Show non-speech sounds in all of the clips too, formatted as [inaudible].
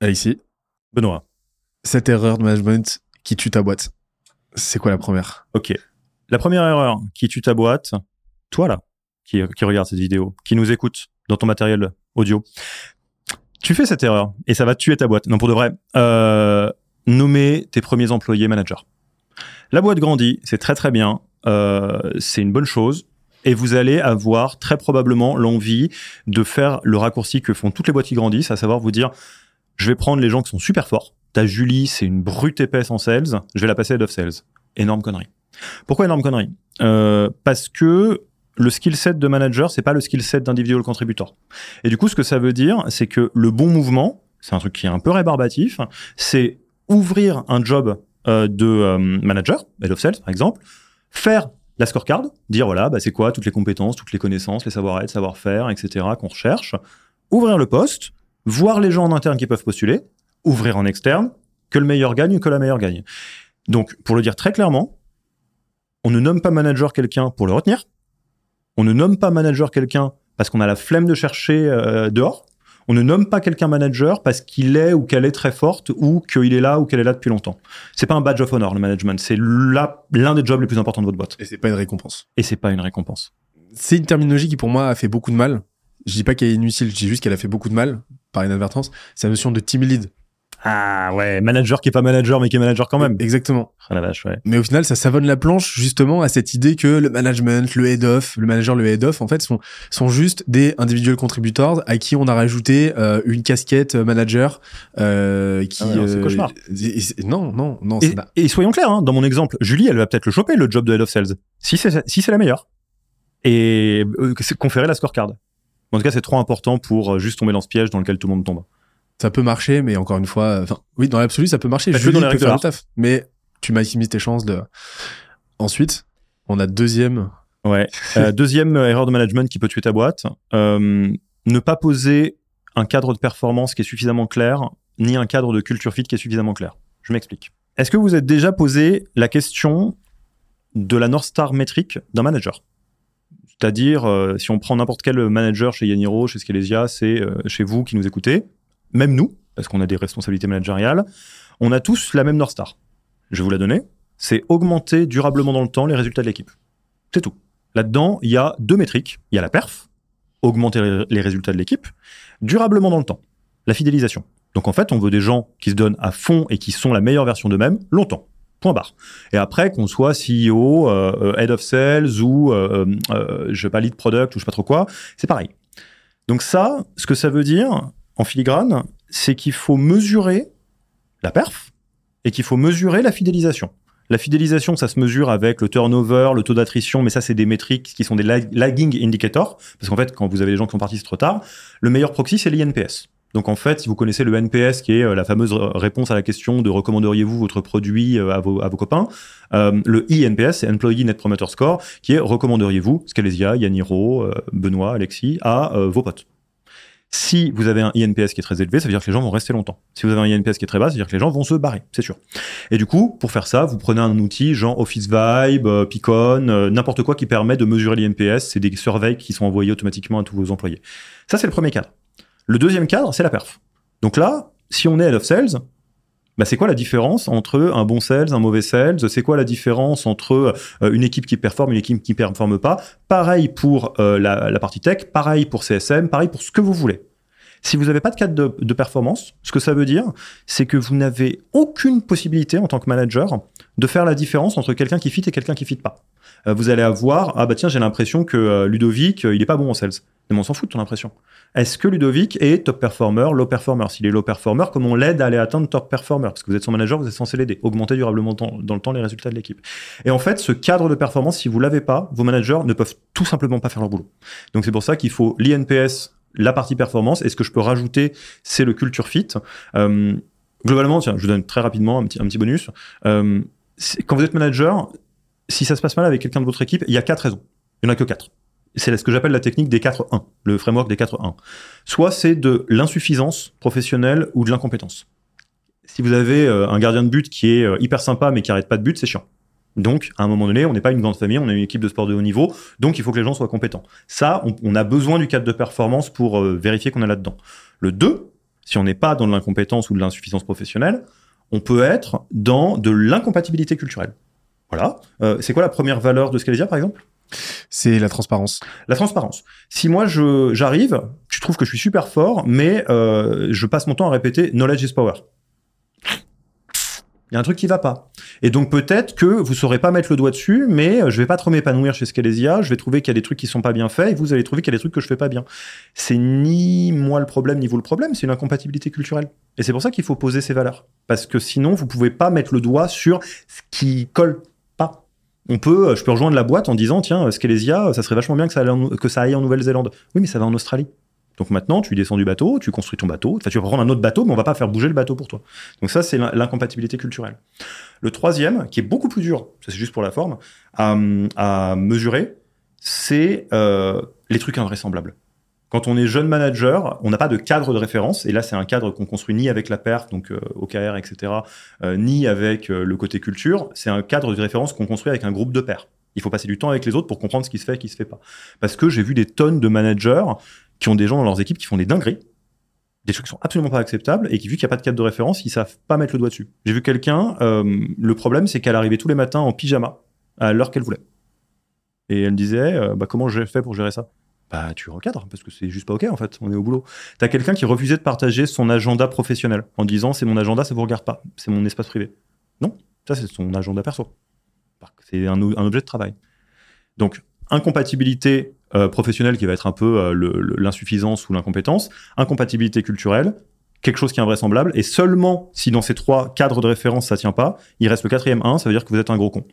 Alexis, Benoît. cette erreur de management qui tue ta boîte, c'est quoi la première? Ok. La première erreur qui tue ta boîte, toi là, qui, qui regarde cette vidéo, qui nous écoute dans ton matériel audio, tu fais cette erreur et ça va tuer ta boîte. Non, pour de vrai, euh, nommer tes premiers employés managers. La boîte grandit, c'est très très bien, euh, c'est une bonne chose. Et vous allez avoir très probablement l'envie de faire le raccourci que font toutes les boîtes qui grandissent, à savoir vous dire, je vais prendre les gens qui sont super forts. Ta Julie, c'est une brute épaisse en sales, je vais la passer head of sales. Énorme connerie. Pourquoi énorme connerie? Euh, Parce que le skill set de manager, c'est pas le skill set d'individual contributor. Et du coup, ce que ça veut dire, c'est que le bon mouvement, c'est un truc qui est un peu rébarbatif, c'est ouvrir un job euh, de euh, manager, head of sales par exemple, faire la scorecard, dire voilà, bah, c'est quoi toutes les compétences, toutes les connaissances, les savoir-être, savoir-faire, etc. qu'on recherche, ouvrir le poste, voir les gens en interne qui peuvent postuler, ouvrir en externe, que le meilleur gagne ou que la meilleure gagne. Donc, pour le dire très clairement, on ne nomme pas manager quelqu'un pour le retenir, on ne nomme pas manager quelqu'un parce qu'on a la flemme de chercher euh, dehors, on ne nomme pas quelqu'un manager parce qu'il est ou qu'elle est très forte ou qu'il est là ou qu'elle est là depuis longtemps. C'est pas un badge of honor le management, c'est l'un des jobs les plus importants de votre boîte. Et c'est pas une récompense. Et c'est pas une récompense. C'est une terminologie qui pour moi a fait beaucoup de mal. Je dis pas qu'elle est inutile, je dis juste qu'elle a fait beaucoup de mal par inadvertance. C'est la notion de team lead. Ah ouais, manager qui est pas manager mais qui est manager quand même. Exactement. Ah la vache, ouais. Mais au final, ça savonne la planche justement à cette idée que le management, le head of, le manager, le head of, en fait, sont sont juste des individual contributors à qui on a rajouté euh, une casquette manager euh, qui. Ah ouais, euh, cauchemar. et- et- non, non, non. Et, et soyons clairs, hein, dans mon exemple, Julie, elle va peut-être le choper, le job de Head of Sales, si c'est si c'est la meilleure. Et euh, conférer la scorecard. En tout cas, c'est trop important pour euh, juste tomber dans ce piège dans lequel tout le monde tombe. ça peut marcher, mais encore une fois, euh, oui, dans l'absolu, ça peut marcher. Julie dans les peut faire le taf, mais tu maximises tes chances de. Ensuite, on a deuxième. Ouais. Euh, [laughs] deuxième erreur de management qui peut tuer ta boîte, euh, ne pas poser un cadre de performance qui est suffisamment clair, ni un cadre de culture fit qui est suffisamment clair. Je m'explique. Est-ce que vous êtes déjà posé la question de la North Star métrique d'un manager? C'est-à-dire, euh, si on prend n'importe quel manager chez Yaniro, chez Scalesia, c'est euh, chez vous qui nous écoutez, même nous, parce qu'on a des responsabilités managériales, on a tous la même North Star. Je vais vous la donner. C'est augmenter durablement dans le temps les résultats de l'équipe. C'est tout. Là-dedans, il y a deux métriques. Il y a la perf, augmenter les résultats de l'équipe, durablement dans le temps, la fidélisation. Donc en fait, on veut des gens qui se donnent à fond et qui sont la meilleure version d'eux-mêmes longtemps. Point barre. Et après, qu'on soit CEO, euh, euh, head of sales ou, euh, euh, je sais pas, lead product ou je sais pas trop quoi, c'est pareil. Donc ça, ce que ça veut dire, en filigrane, c'est qu'il faut mesurer la perf et qu'il faut mesurer la fidélisation. La fidélisation, ça se mesure avec le turnover, le taux d'attrition, mais ça, c'est des métriques qui sont des lag- lagging indicators. Parce qu'en fait, quand vous avez des gens qui sont partis c'est trop tard, le meilleur proxy, c'est l'INPS. Donc en fait, si vous connaissez le NPS, qui est euh, la fameuse réponse à la question de recommanderiez-vous votre produit euh, à vos, copains, euh, le INPS, c'est Employee Net Promoter Score, qui est recommanderiez-vous Scalesia, Yaniro, Benoît, Alexis, à vos potes. Si vous avez un INPS qui est très élevé, ça veut dire que les gens vont rester longtemps. Si vous avez un INPS qui est très bas, ça veut dire que les gens vont se barrer, c'est sûr. Et du coup, pour faire ça, vous prenez un outil genre Office Vibe, Picon, n'importe quoi qui permet de mesurer l'INPS. C'est des surveilles qui sont envoyés automatiquement à tous vos employés. Ça, c'est le premier cadre. Le deuxième cadre, c'est la perf. Donc là, si on est head of sales, bah c'est quoi la différence entre un bon sales, un mauvais sales? C'est quoi la différence entre euh, une équipe qui performe, une équipe qui performe pas? Pareil pour euh, la partie tech, pareil pour CSM, pareil pour ce que vous voulez. Si vous n'avez pas de cadre de, performance, ce que ça veut dire, c'est que vous n'avez aucune possibilité en tant que manager de faire la différence entre quelqu'un qui fit et quelqu'un qui fit pas. Euh, vous allez avoir ah bah tiens j'ai l'impression que euh, Ludovic euh, il est pas bon en sales. Mais on s'en fout de ton impression. Est-ce que Ludovic est top performer, low performer? S'il est low performer, comment on l'aide à aller atteindre top performer? Parce que vous êtes son manager, vous êtes censé l'aider, augmenter durablement dans le temps les résultats de l'équipe. Et en fait, ce cadre de performance, si vous l'avez pas, vos managers ne peuvent tout simplement pas faire leur boulot. Donc c'est pour ça qu'il faut l'INPS, la partie performance. Et ce que je peux rajouter, c'est le culture fit. Euh, globalement, tiens, je vous donne très rapidement un petit, un petit bonus. Euh, quand vous êtes manager, si ça se passe mal avec quelqu'un de votre équipe, il y a quatre raisons. Il n'y en a que quatre. C'est ce que j'appelle la technique des 4-1, le framework des 4-1. Soit c'est de l'insuffisance professionnelle ou de l'incompétence. Si vous avez euh, un gardien de but qui est euh, hyper sympa mais qui arrête pas de but, c'est chiant. Donc, à un moment donné, on n'est pas une grande famille, on est une équipe de sport de haut niveau, donc il faut que les gens soient compétents. Ça, on, on a besoin du cadre de performance pour euh, vérifier qu'on est là-dedans. Le 2, si on n'est pas dans de l'incompétence ou de l'insuffisance professionnelle, on peut être dans de l'incompatibilité culturelle. Voilà. Euh, c'est quoi la première valeur de Scalesia, par exemple? C'est la transparence. La transparence. Si moi je j'arrive, tu trouves que je suis super fort, mais euh, je passe mon temps à répéter knowledge is power. Il y a un truc qui va pas. Et donc peut-être que vous saurez pas mettre le doigt dessus, mais euh, je vais pas trop m'épanouir chez Scalesia, je vais trouver qu'il y a des trucs qui sont pas bien faits, et vous allez trouver qu'il y a des trucs que je fais pas bien. C'est ni moi le problème, ni vous le problème, c'est une incompatibilité culturelle. Et c'est pour ça qu'il faut poser ces valeurs. Parce que sinon, vous pouvez pas mettre le doigt sur ce qui colle pas. On peut, euh, je peux rejoindre la boîte en disant, tiens, Scalesia, ça serait vachement bien que ça que ça aille en Nouvelle-Zélande. Oui, mais ça va en Australie. Donc maintenant, tu descends du bateau, tu construis ton bateau. Enfin, tu vas prendre un autre bateau, mais on va pas faire bouger le bateau pour toi. Donc ça, c'est l'in- l'incompatibilité culturelle. Le troisième, qui est beaucoup plus dur, ça, c'est juste pour la forme, à, à mesurer, c'est euh, les trucs invraisemblables. Quand on est jeune manager, on n'a pas de cadre de référence, et là c'est un cadre qu'on construit ni avec la perf, donc euh, OKR, etc., euh, ni avec euh, le côté culture, c'est un cadre de référence qu'on construit avec un groupe de pairs. Il faut passer du temps avec les autres pour comprendre ce qui se fait et ce qui se fait pas. Parce que j'ai vu des tonnes de managers qui ont des gens dans leurs équipes qui font des dingueries, des trucs qui sont absolument pas acceptables, et qui, vu qu'il n'y a pas de cadre de référence, ils savent pas mettre le doigt dessus. J'ai vu quelqu'un, euh, le problème c'est qu'elle arrivait tous les matins en pyjama, à l'heure qu'elle voulait. Et elle disait, euh, bah, comment j'ai fait pour gérer ça? Bah, tu recadres, parce que c'est juste pas OK, en fait, on est au boulot. T'as quelqu'un qui refusait de partager son agenda professionnel, en disant, c'est mon agenda, ça vous regarde pas, c'est mon espace privé. Non, ça c'est son agenda perso. C'est un objet de travail. Donc, incompatibilité euh, professionnelle qui va être un peu euh, l'insuffisance ou l'incompétence, incompatibilité culturelle, quelque chose qui est invraisemblable, et seulement si dans ces trois cadres de référence ça tient pas, il reste le quatrième 1, ça veut dire que vous êtes un gros con.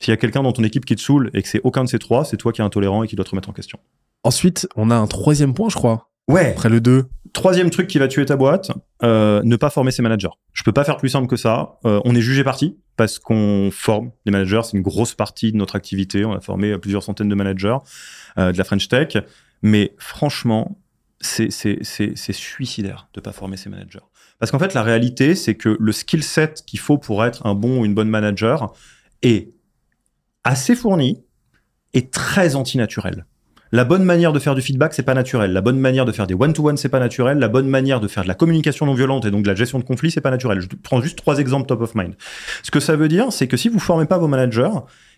S'il y a quelqu'un dans ton équipe qui te saoule et que c'est aucun de ces trois, c'est toi qui es intolérant et qui doit te remettre en question. Ensuite, on a un troisième point, je crois. Ouais. Après le 2. Troisième truc qui va tuer ta boîte, euh, ne pas former ses managers. Je peux pas faire plus simple que ça. Euh, on est jugé parti parce qu'on forme les managers. C'est une grosse partie de notre activité. On a formé plusieurs centaines de managers euh, de la French Tech. Mais franchement, c'est suicidaire de pas former ses managers. Parce qu'en fait, la réalité, c'est que le skill set qu'il faut pour être un bon ou une bonne manager est assez fourni et très antinaturel. La bonne manière de faire du feedback, c'est pas naturel. La bonne manière de faire des one-to-one, c'est pas naturel. La bonne manière de faire de la communication non violente et donc de la gestion de conflits, c'est pas naturel. Je prends juste trois exemples top of mind. Ce que ça veut dire, c'est que si vous formez pas vos managers,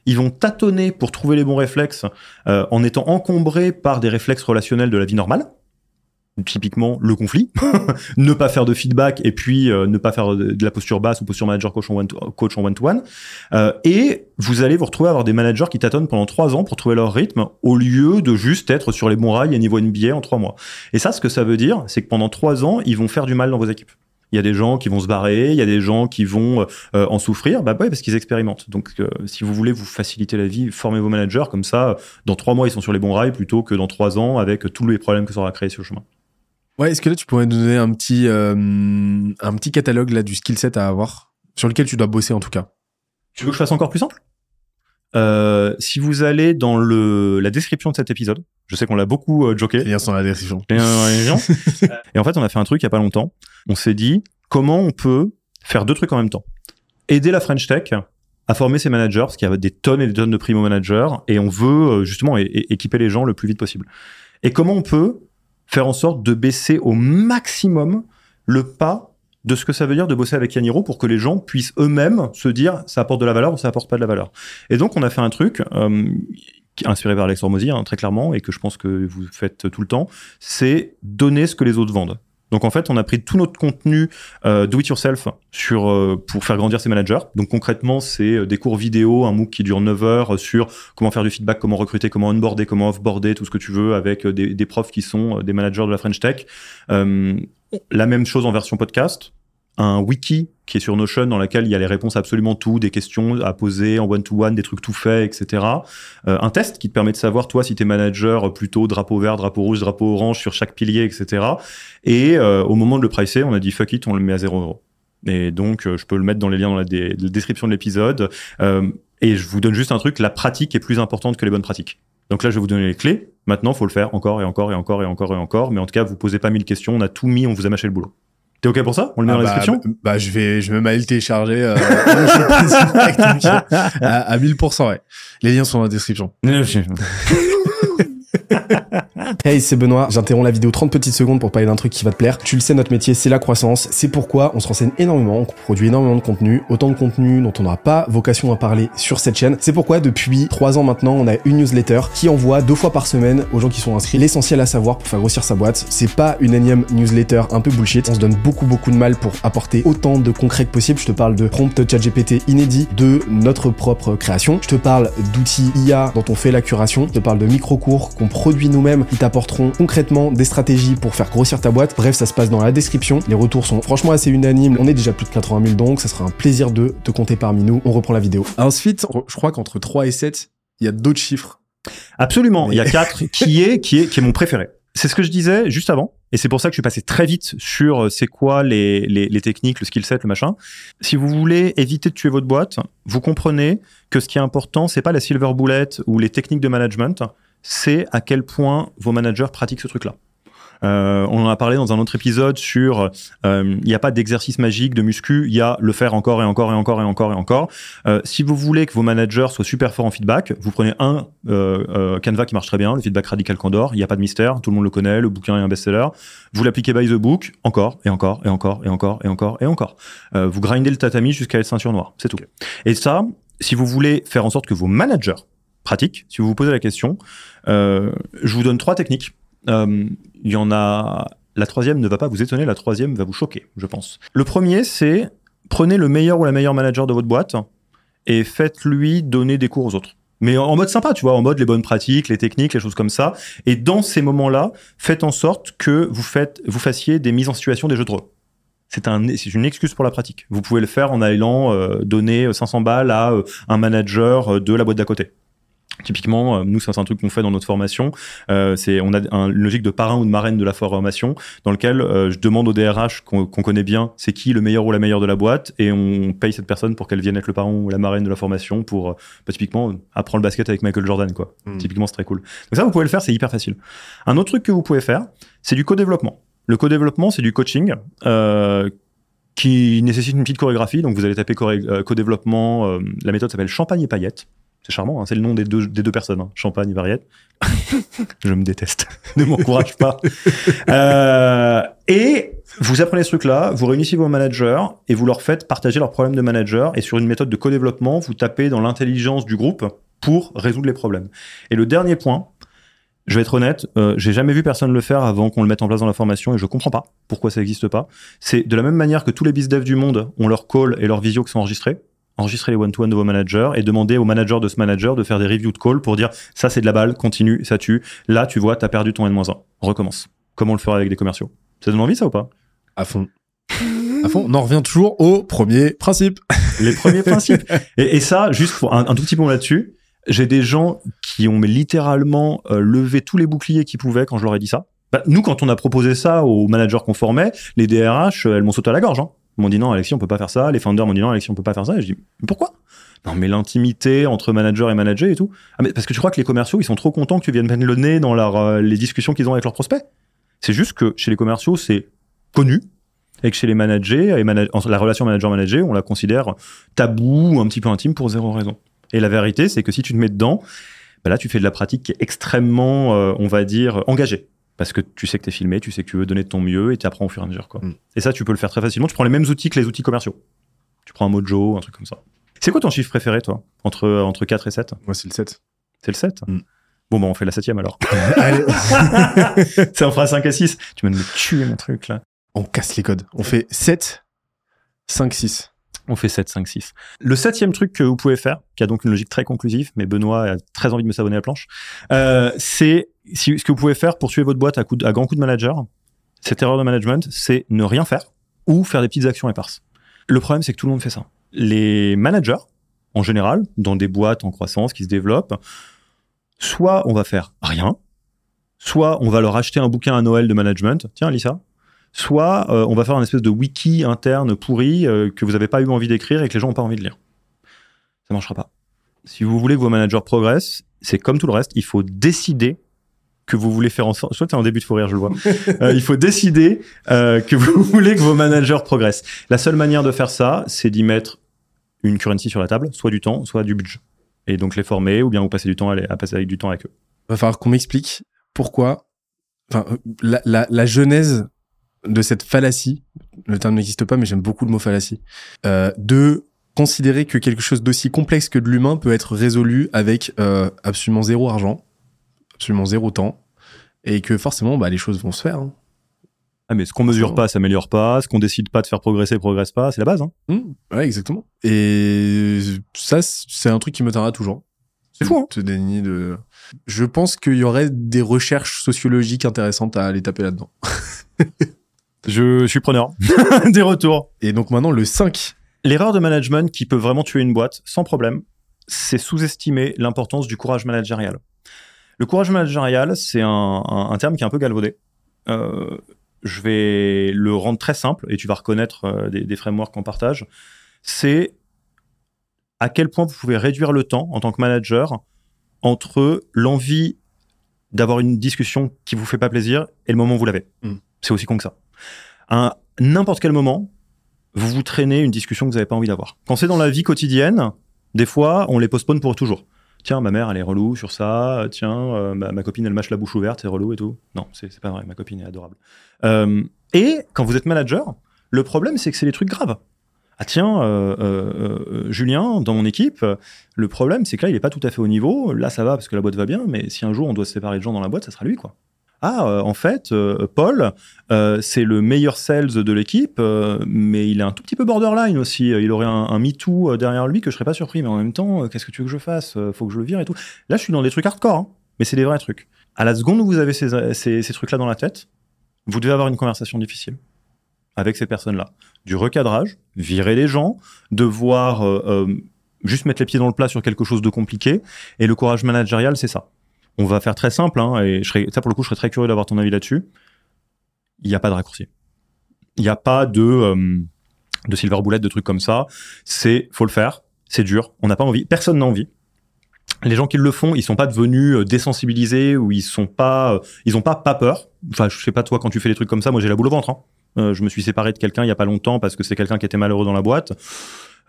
ils vont tâtonner pour trouver les bons réflexes euh, en étant encombrés par des réflexes relationnels de la vie normale. Typiquement le conflit, [laughs] ne pas faire de feedback et puis euh, ne pas faire de, la posture basse ou posture manager coach en one to, coach en one-to-one. Euh, et vous allez vous retrouver à avoir des managers qui tâtonnent pendant trois ans pour trouver leur rythme au lieu de juste être sur les bons rails à niveau NBA en trois mois. Et ça, ce que ça veut dire, c'est que pendant trois ans, ils vont faire du mal dans vos équipes. Il y a des gens qui vont se barrer, il y a des gens qui vont euh, en souffrir, bah ouais, parce qu'ils expérimentent. Donc, euh, si vous voulez vous faciliter la vie, formez vos managers comme ça. Dans trois mois, ils sont sur les bons rails plutôt que dans trois ans avec tous les problèmes que ça aura créé sur le chemin. Ouais, est-ce que là, tu pourrais nous donner un petit, euh, un petit catalogue là, du skill set à avoir, sur lequel tu dois bosser en tout cas? Tu veux que je fasse encore plus simple? Euh, Si vous allez dans le, la description de cet épisode, je sais qu'on l'a beaucoup euh, joké. Les liens sont dans la description. Et, [laughs] euh, et en fait, on a fait un truc il y a pas longtemps. On s'est dit comment on peut faire deux trucs en même temps? Aider la French Tech à former ses managers, parce qu'il y a des tonnes et des tonnes de primo managers, et on veut euh, justement équiper les gens le plus vite possible. Et comment on peut faire en sorte de baisser au maximum le pas de ce que ça veut dire de bosser avec Yaniro pour que les gens puissent eux-mêmes se dire ça apporte de la valeur ou ça apporte pas de la valeur. Et donc on a fait un truc euh, inspiré par Alex Hormozy, hein, très clairement, et que je pense que vous faites tout le temps, c'est donner ce que les autres vendent. Donc en fait, on a pris tout notre contenu euh, do it yourself sur euh, pour faire grandir ses managers. Donc concrètement, c'est euh, des cours vidéo, un MOOC qui dure 9 heures euh, sur comment faire du feedback, comment recruter, comment onboarder, comment offboarder, tout ce que tu veux avec euh, des, des profs qui sont des managers de la French Tech. Euh, la même chose en version podcast, un wiki qui est sur Notion dans laquelle il y a les réponses à absolument tout, des questions à poser en one-to-one, des trucs tout faits, etc. Euh, un test qui te permet de savoir, toi, si t'es manager plutôt drapeau vert, drapeau rouge, drapeau orange sur chaque pilier, etc. Et euh, au moment de le pricer, on a dit fuck it, on le met à 0 euros. Et donc, euh, je peux le mettre dans les liens dans la description de l'épisode. Euh, et je vous donne juste un truc, la pratique est plus importante que les bonnes pratiques. Donc là, je vais vous donner les clés. Maintenant, faut le faire encore et encore et encore et encore et encore. Mais en tout cas, vous posez pas mille questions. On a tout mis, on vous a mâché le boulot. T'es OK pour ça? On le met Ah dans la bah, description? bah, bah, je vais, je vais même aller le télécharger euh, [laughs] à, à 1000%, ouais. Les liens sont dans la description. [laughs] [laughs] Hey, c'est Benoît. J'interromps la vidéo 30 petites secondes pour parler d'un truc qui va te plaire. Tu le sais, notre métier, c'est la croissance. C'est pourquoi on se renseigne énormément, on produit énormément de contenu, autant de contenu dont on n'aura pas vocation à parler sur cette chaîne. C'est pourquoi depuis trois ans maintenant, on a une newsletter qui envoie deux fois par semaine aux gens qui sont inscrits l'essentiel à savoir pour faire grossir sa boîte. C'est pas une énième newsletter un peu bullshit. On se donne beaucoup beaucoup de mal pour apporter autant de concret que possible. Je te parle de prompt ChatGPT inédit, de notre propre création. Je te parle d'outils IA dont on fait la curation. Je te parle de micro-cours qu'on produit nous-mêmes qui t'apporteront concrètement des stratégies pour faire grossir ta boîte. Bref, ça se passe dans la description. Les retours sont franchement assez unanimes. On est déjà plus de 80 000 donc, ça sera un plaisir de te compter parmi nous. On reprend la vidéo. Ensuite, je crois qu'entre 3 et 7, il y a d'autres chiffres. Absolument. Il y a 4 [laughs] qui est, qui est, qui est mon préféré. C'est ce que je disais juste avant. Et c'est pour ça que je suis passé très vite sur euh, c'est quoi les, les, les, techniques, le skill set, le machin. Si vous voulez éviter de tuer votre boîte, vous comprenez que ce qui est important, c'est pas la silver bullet ou les techniques de management, c'est à quel point vos managers pratiquent ce truc-là. Euh, on en a parlé dans un autre épisode sur euh, il n'y a pas d'exercice magique de muscu, il y a le faire encore et encore et encore et encore et encore. Euh, si vous voulez que vos managers soient super forts en feedback, vous prenez un Canva qui marche très bien, le feedback radical Candor, il n'y a pas de mystère, tout le monde le connaît, le bouquin est un best-seller. Vous l'appliquez by the book, encore et encore et encore et encore et encore et encore. vous grindez le tatami jusqu'à être ceinture noire, c'est tout. Et ça, si vous voulez faire en sorte que vos managers si vous vous posez la question, je vous donne trois techniques euh, il y en a. La troisième ne va pas vous étonner, la troisième va vous choquer, je pense. Le premier, c'est prenez le meilleur ou la meilleure manager de votre boîte et faites-lui donner des cours aux autres. Mais en mode sympa, tu vois, en mode les bonnes pratiques, les techniques, les choses comme ça. Et dans ces moments-là, faites en sorte que vous fassiez des mises en situation des jeux de rôle. C'est un, c'est une excuse pour la pratique. Vous pouvez le faire en allant euh, donner 500 balles à euh, un manager de la boîte d'à côté. Typiquement, euh, nous, c'est un truc qu'on fait dans notre formation. Euh, c'est on a une logique de parrain ou de marraine de la formation, dans lequel euh, je demande au DRH qu'on connaît bien, c'est qui le meilleur ou la meilleure de la boîte, et on paye cette personne pour qu'elle vienne être le parrain ou la marraine de la formation pour, bah, typiquement, apprendre le basket avec Michael Jordan, quoi. Hmm. Typiquement, c'est très cool. Donc ça, vous pouvez le faire, c'est hyper facile. Un autre truc que vous pouvez faire, c'est du co-développement. Le co-développement, c'est du coaching. qui nécessite une petite chorégraphie, donc vous allez taper co-développement. la méthode s'appelle Champagne et paillettes. C'est charmant, hein, c'est le nom des deux, des deux personnes, hein. Champagne, Variette. [laughs] je me déteste, [laughs] ne m'encourage pas. [laughs] Euh, et vous apprenez ce truc-là, vous réunissez vos managers et vous leur faites partager leurs problèmes de manager. Et sur une méthode de co-développement, vous tapez dans l'intelligence du groupe pour résoudre les problèmes. Et le dernier point, je vais être honnête, euh, j'ai jamais vu personne le faire avant qu'on le mette en place dans la formation et je comprends pas pourquoi ça n'existe pas. C'est de la même manière que tous les biz devs du monde ont leur call et leur visio qui sont enregistrés enregistrer les one-to-one de vos managers et demander au manager de ce manager de faire des reviews de call pour dire ça c'est de la balle, continue, ça tue. Là, tu vois, tu as perdu ton N-1. Recommence. Comment on le fera avec des commerciaux? Ça donne envie ça ou pas? À fond. à fond. On en revient toujours au premier principe. Les premiers principes. Et, ça, juste pour un, tout petit mot là-dessus, j'ai des gens qui ont littéralement euh, levé tous les boucliers qu'ils pouvaient quand je leur ai dit ça. Bah, nous, quand on a proposé ça aux managers qu'on formait, les DRH, elles m'ont sauté à la gorge. Hein m'ont dit non, Alexis, on peut pas faire ça. Les founders m'ont dit non, Alexis, on peut pas faire ça. Et je dis pourquoi? Non, mais l'intimité entre manager et manager et tout. Ah, parce que tu crois que les commerciaux, ils sont trop contents que tu viennes mettre le nez dans euh, les discussions qu'ils ont avec leurs prospects? C'est juste que chez les commerciaux, c'est connu. Et que chez les managers, et la relation manager-manager, on la considère tabou, un petit peu intime pour zéro raison. Et la vérité, c'est que si tu te mets dedans, bah là, tu fais de la pratique qui est extrêmement, euh, on va dire, engagée parce que tu sais que tu es filmé, tu sais que tu veux donner de ton mieux et tu apprends au fur et à mesure. Quoi. Mm. Et ça, tu peux le faire très facilement. Tu prends les mêmes outils que les outils commerciaux. Tu prends un Mojo, un truc comme ça. C'est quoi ton chiffre préféré, toi, entre, entre 4 et 7 Moi, c'est le 7. C'est le 7 mm. Bon, bah, on fait la septième alors. [laughs] [laughs] ça en fera 5 à 6. Tu vas me tuer, mon truc, là. On casse les codes. On fait 7, 5, 6. On fait 7, 5, 6. Le septième truc que vous pouvez faire, qui a donc une logique très conclusive, mais Benoît a très envie de me s'abonner à la planche, euh, c'est ce que vous pouvez faire pour tuer votre boîte à, coup à grand coup de manager, cette erreur de management, c'est ne rien faire ou faire des petites actions éparses. Le problème, c'est que tout le monde fait ça. Les managers, en général, dans des boîtes en croissance qui se développent, soit on va faire rien, soit on va leur acheter un bouquin à Noël de management. Tiens, Lisa, soit euh, on va faire un espèce de wiki interne pourri euh, que vous n'avez pas eu envie d'écrire et que les gens n'ont pas envie de lire. Ça marchera pas. Si vous voulez que vos managers progressent, c'est comme tout le reste, il faut décider que vous voulez faire en sorte. Je crois que en début de fou rire, je le vois. [laughs] Euh, il faut décider que vous [laughs] voulez que vos managers progressent. La seule manière de faire ça, c'est d'y mettre une currency sur la table, soit du temps, soit du budget. Et donc les former, ou bien vous passez du temps à, à passer avec du temps avec eux. Il va falloir qu'on m'explique pourquoi enfin, la, la, la genèse de cette fallacie, le terme n'existe pas, mais j'aime beaucoup le mot fallacie, euh, de considérer que quelque chose d'aussi complexe que de l'humain peut être résolu avec euh, absolument zéro argent, absolument zéro temps, et que forcément, bah, les choses vont se faire. hein. Ah, mais ce qu'on mesure pas s'améliore pas, ce qu'on décide pas de faire progresser progresse pas, c'est la base. Hein. Mmh, ouais, exactement. Et ça, c'est un truc qui me tiendra toujours. C'est fou, hein. Ce déni de. Je pense qu'il y aurait des recherches sociologiques intéressantes à aller taper là-dedans. [laughs] Je suis preneur [laughs] des retours. Et donc maintenant, le 5. L'erreur de management qui peut vraiment tuer une boîte, sans problème, c'est sous-estimer l'importance du courage managérial. Le courage managérial, c'est un, un- un terme qui est un peu galvaudé. Euh, je vais le rendre très simple, et tu vas reconnaître euh, des, des frameworks qu'on partage. C'est à quel point vous pouvez réduire le temps en tant que manager entre l'envie d'avoir une discussion qui vous fait pas plaisir et le moment où vous l'avez. Mm. C'est aussi con que ça. À n'importe quel moment, vous vous traînez une discussion que vous n'avez pas envie d'avoir. Quand c'est dans la vie quotidienne, des fois, on les postpone pour toujours. Tiens, ma mère, elle est relou sur ça. Tiens, euh, ma, copine, elle mâche la bouche ouverte, c'est relou et tout. Non, c'est pas vrai, ma copine est adorable. Euh, et quand vous êtes manager, le problème, c'est que c'est des trucs graves. Ah tiens, euh, Julien, dans mon équipe, le problème, c'est que là, il est pas tout à fait au niveau. Là, ça va parce que la boîte va bien, mais si un jour on doit se séparer de gens dans la boîte, ça sera lui, quoi. Ah, euh, en fait, euh, Paul, euh, c'est le meilleur sales de l'équipe, mais il est un tout petit peu borderline aussi. Il aurait un, un MeToo derrière lui que je serais pas surpris, mais en même temps, qu'est-ce que tu veux que je fasse Faut que je le vire et tout. Là, je suis dans des trucs hardcore, hein, mais c'est des vrais trucs. À la seconde où vous avez ces, ces, ces trucs-là dans la tête, vous devez avoir une conversation difficile avec ces personnes-là. Du recadrage, virer les gens, devoir euh, juste mettre les pieds dans le plat sur quelque chose de compliqué. Et le courage managérial, c'est ça. On va faire très simple, hein, et je serais, ça pour le coup, je serais très curieux d'avoir ton avis là-dessus. Il n'y a pas de raccourci. Il n'y a pas de, euh, de silver bullet, de trucs comme ça. C'est, faut le faire. C'est dur. On n'a pas envie. Personne n'a envie. Les gens qui le font, ils sont pas devenus euh, désensibilisés ou ils sont pas, euh, ils ont pas pas peur. Enfin, je sais pas toi quand tu fais des trucs comme ça, moi j'ai la boule au ventre. Hein. Euh, je me suis séparé de quelqu'un il y a pas longtemps parce que c'est quelqu'un qui était malheureux dans la boîte.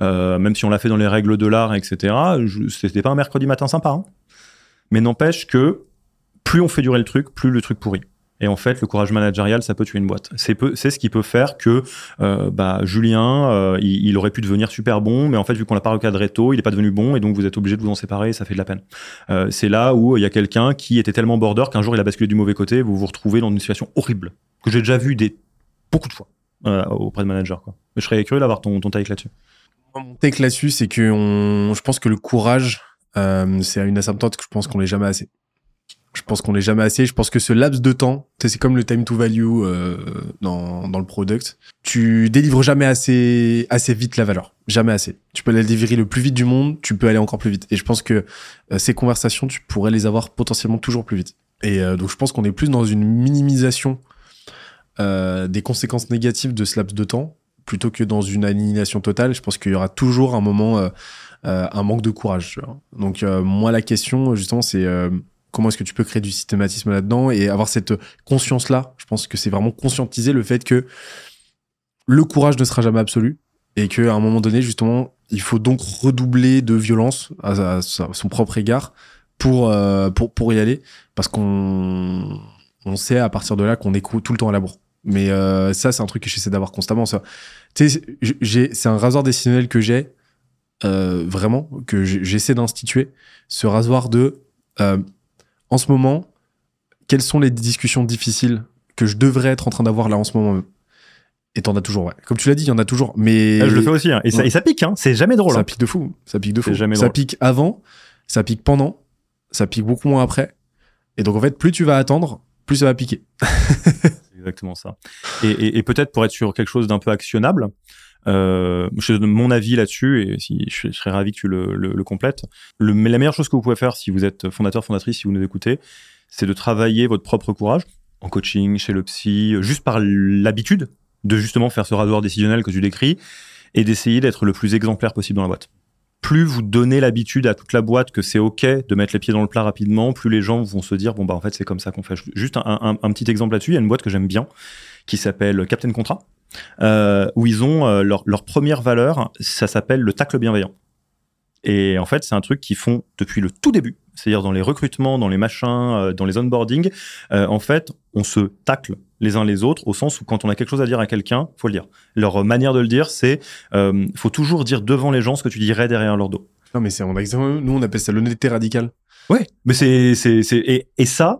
Euh, même si on l'a fait dans les règles de l'art, etc. C'était pas un mercredi matin sympa. hein. Mais n'empêche que plus on fait durer le truc, plus le truc pourrit. Et en fait, le courage managérial, ça peut tuer une boîte. C'est ce qui peut faire que euh, bah, Julien, euh, il, aurait pu devenir super bon, mais en fait, vu qu'on l'a pas recadré tôt, il n'est pas devenu bon, et donc vous êtes obligé de vous en séparer, et ça fait de la peine. Euh, c'est là où il y a quelqu'un qui était tellement border qu'un jour il a basculé du mauvais côté, vous vous retrouvez dans une situation horrible que j'ai déjà vu des beaucoup de fois auprès de managers. Quoi. Je serais curieux d'avoir ton, ton take là-dessus. Mon take là-dessus, c'est que on, je pense que le courage, euh, c'est une asymptote que je pense qu'on l'est jamais assez. Je pense qu'on l'est jamais assez. Je pense que ce laps de temps, c'est comme le time to value euh, dans, dans le product. Tu délivres jamais assez, assez vite la valeur. Jamais assez. Tu peux la délivrer le plus vite du monde, tu peux aller encore plus vite. Et je pense que euh, ces conversations, tu pourrais les avoir potentiellement toujours plus vite. Et euh, donc, je pense qu'on est plus dans une minimisation euh, des conséquences négatives de ce laps de temps plutôt que dans une aliénation totale. Je pense qu'il y aura toujours un moment, un manque de courage. tu vois. Donc, euh, moi, la question, justement, c'est euh, comment est-ce que tu peux créer du systématisme là-dedans et avoir cette conscience-là? Je pense que c'est vraiment conscientiser le fait que le courage ne sera jamais absolu et qu'à un moment donné, justement, il faut donc redoubler de violence à, son propre égard pour, euh, pour, pour y aller parce qu'on on sait à partir de là qu'on est tout le temps à la bourre. Mais euh, ça, c'est un truc que j'essaie d'avoir constamment. Tu sais, c'est un rasoir décisionnel que j'ai, euh, vraiment, que j'essaie d'instituer. Ce rasoir de, euh, en ce moment, quelles sont les discussions difficiles que je devrais être en train d'avoir là en ce moment même? Et t'en as toujours, ouais. Comme tu l'as dit, il y en a toujours. Mais Ah, je le fais aussi, hein. et, ça, Ouais. et ça pique, hein. c'est jamais drôle. ça hein. pique de fou. Ça pique de fou. Jamais ça pique avant, ça pique pendant, ça pique beaucoup moins après. Et donc, en fait, plus tu vas attendre, plus ça va piquer. [laughs] Exactement ça. Et, et- et peut-être pour être sur quelque chose d'un peu actionnable, euh, je donne mon avis là-dessus et si, je, serais ravi que tu le, le- le complètes. Le, mais la meilleure chose que vous pouvez faire si vous êtes fondateur, fondatrice, si vous nous écoutez, c'est de travailler votre propre courage en coaching, chez le psy, juste par l'habitude de justement faire ce rasoir décisionnel que tu décris et d'essayer d'être le plus exemplaire possible dans la boîte. Plus vous donnez l'habitude à toute la boîte que c'est OK de mettre les pieds dans le plat rapidement, plus les gens vont se dire, bon, bah, en fait, c'est comme ça qu'on fait. Juste un, un- un petit exemple là-dessus, il y a une boîte que j'aime bien qui s'appelle Captain Contrat, euh, où ils ont euh, leur, leur première valeur, ça s'appelle le tacle bienveillant. Et en fait, c'est un truc qu'ils font depuis le tout début, c'est-à-dire dans les recrutements, dans les machins, euh, dans les onboarding. Euh, en fait, on se tacle les uns les autres au sens où quand on a quelque chose à dire à quelqu'un, faut le dire. Leur manière de le dire, c'est faut toujours dire devant les gens ce que tu dirais derrière leur dos. Non, mais c'est nous on appelle ça l'honnêteté radicale. Ouais, mais c'est c'est c'est et, et ça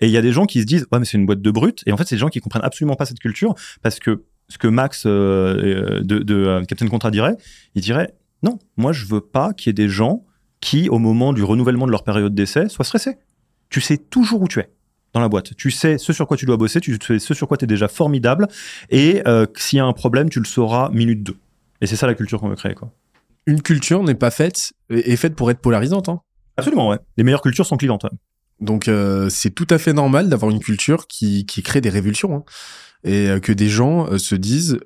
et il y a des gens qui se disent ouais mais c'est une boîte de brutes et en fait c'est des gens qui comprennent absolument pas cette culture parce que ce que Max euh, euh, de, de euh, Captain Contra dirait, il dirait non, moi je veux pas qu'il y ait des gens qui au moment du renouvellement de leur période d'essai soient stressés. Tu sais toujours où tu es dans la boîte. Tu sais ce sur quoi tu dois bosser, tu sais ce sur quoi tu es déjà formidable et euh, s'il y a un problème, tu le sauras minute 2. Et c'est ça la culture qu'on veut créer quoi. Une culture n'est pas faite est faite pour être polarisante. Hein. Absolument ouais. Les meilleures cultures sont clivantes. ouais. Donc euh, c'est tout à fait normal d'avoir une culture qui, qui crée des révulsions hein. Et euh, que des gens euh, se disent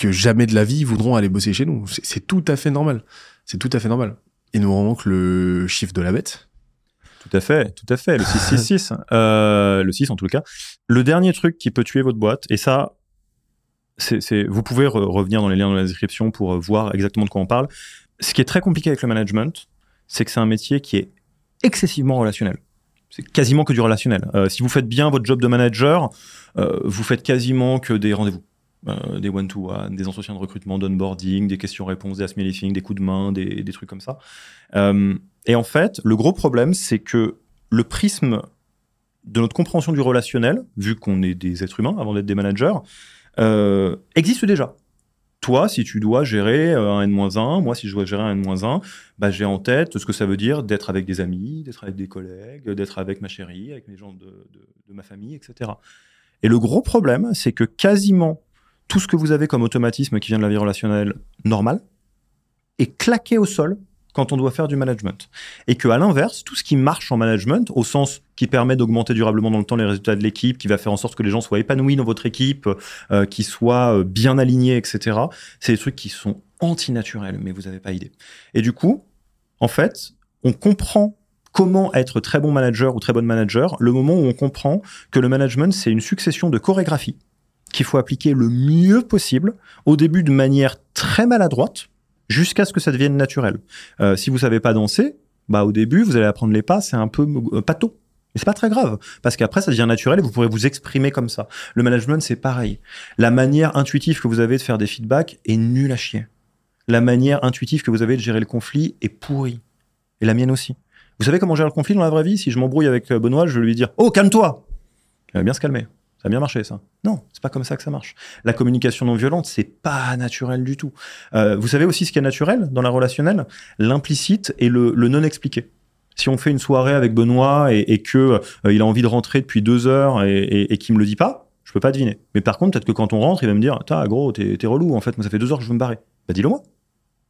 que jamais de la vie ils voudront aller bosser chez nous. C'est tout à fait normal. C'est tout à fait normal. Il nous manque le chiffre de la bête. Tout à fait, tout à fait. Le 666, [laughs] euh, le 6 en tout cas. Le dernier truc qui peut tuer votre boîte, et ça, c'est, vous pouvez re- revenir dans les liens dans la description pour euh, voir exactement de quoi on parle. Ce qui est très compliqué avec le management, c'est que c'est un métier qui est excessivement relationnel. C'est quasiment que du relationnel. Euh, si vous faites bien votre job de manager, euh, vous faites quasiment que des rendez-vous. Euh, des one-to-one, des entretiens de recrutement, d'onboarding, des questions-réponses, des ask des coups de main, des, des trucs comme ça. Et en fait, le gros problème, c'est que le prisme de notre compréhension du relationnel, vu qu'on est des êtres humains avant d'être des managers, existe déjà. Toi, si tu dois gérer euh, un N-1, moi, si je dois gérer un N-1, bah, j'ai en tête ce que ça veut dire d'être avec des amis, d'être avec des collègues, d'être avec ma chérie, avec les gens de, ma famille, etc. Et le gros problème, c'est que quasiment tout ce que vous avez comme automatisme qui vient de la vie relationnelle normale est claqué au sol quand on doit faire du management. Et que à l'inverse, tout ce qui marche en management, au sens qui permet d'augmenter durablement dans le temps les résultats de l'équipe, qui va faire en sorte que les gens soient épanouis dans votre équipe, euh, qu'ils soient euh, bien alignés, etc., c'est des trucs qui sont antinaturels, mais vous n'avez pas idée. Et du coup, en fait, on comprend comment être très bon manager ou très bonne manager le moment où on comprend que le management, c'est une succession de chorégraphies qu'il faut appliquer le mieux possible, au début de manière très maladroite, jusqu'à ce que ça devienne naturel. Euh, si vous savez pas danser, bah au début vous allez apprendre les pas, c'est un peu euh, pâteau. Mais c'est pas très grave, parce qu'après ça devient naturel et vous pourrez vous exprimer comme ça. Le management c'est pareil. La manière intuitive que vous avez de faire des feedbacks est nulle à chier. La manière intuitive que vous avez de gérer le conflit est pourrie. Et la mienne aussi. Vous savez comment gérer le conflit dans la vraie vie? Si je m'embrouille avec euh, Benoît, je vais lui dire Oh, calme-toi Il va bien se calmer. Ça a bien marché, ça. Non, c'est pas comme ça que ça marche. La communication non violente, c'est pas naturel du tout. Euh, vous savez aussi ce qui est naturel dans la relationnelle? L'implicite et le, le non expliqué. Si on fait une soirée avec Benoît et, et que euh, il a envie de rentrer depuis deux heures et, et, et qu'il me le dit pas, je peux pas deviner. Mais par contre, peut-être que quand on rentre, il va me dire "T'as gros, t'es relou. En fait, moi, ça fait deux heures que je veux me barrer." Bah dis-le moi.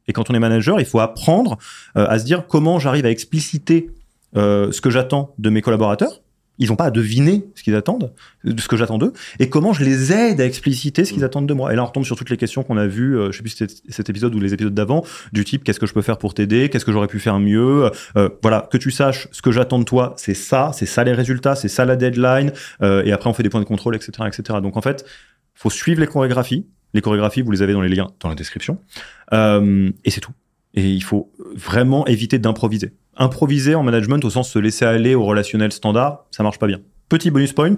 Et quand on est manager, il faut apprendre euh, à se dire comment j'arrive à expliciter euh, ce que j'attends de mes collaborateurs. Ils n'ont pas à deviner ce qu'ils attendent, de ce que j'attends d'eux, et comment je les aide à expliciter ce qu'ils attendent de moi. Et là, on retombe sur toutes les questions qu'on a vues, euh, je sais plus si c'était cet épisode ou les épisodes d'avant, du type qu'est-ce que je peux faire pour t'aider, qu'est-ce que j'aurais pu faire mieux? Euh, voilà, que tu saches ce que j'attends de toi, c'est ça, c'est ça les résultats, c'est ça la deadline, euh, et après on fait des points de contrôle, etc., etc. Donc en fait, faut suivre les chorégraphies. Les chorégraphies, vous les avez dans les liens dans la description, Euh, et c'est tout. Et il faut vraiment éviter d'improviser. Improviser en management au sens se laisser aller au relationnel standard, ça marche pas bien. Petit bonus point,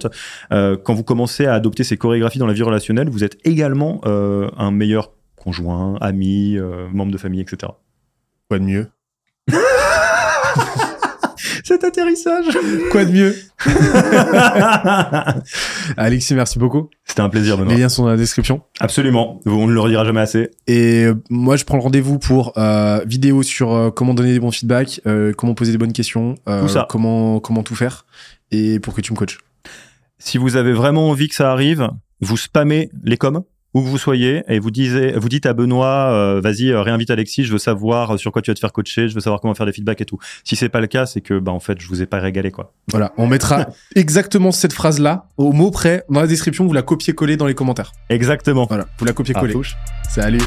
euh, quand vous commencez à adopter ces chorégraphies dans la vie relationnelle, vous êtes également euh, un meilleur conjoint, ami, euh, membre de famille, etc. Quoi de mieux? Cet atterrissage Quoi de mieux [laughs] Alexis, merci beaucoup. C'était un plaisir, Benoît. Les liens sont dans la description. Absolument, on ne le redira jamais assez. Et euh, moi, je prends le rendez-vous pour euh, vidéo sur euh, comment donner des bons feedbacks, euh, comment poser des bonnes questions, euh, ça comment comment tout faire, et pour que tu me coaches. Si vous avez vraiment envie que ça arrive, vous spammez les coms où que vous soyez et vous disiez, vous dites à Benoît, euh, vas-y, euh, réinvite Alexis, je veux savoir sur quoi tu vas te faire coacher, je veux savoir comment faire des feedbacks et tout. Si c'est pas le cas, c'est que bah en fait, je vous ai pas régalé quoi. Voilà, on mettra [laughs] exactement cette phrase-là au mot près dans la description. Vous la copiez-collez dans les commentaires. Exactement. Voilà, vous la copiez-collez. touche. Salut.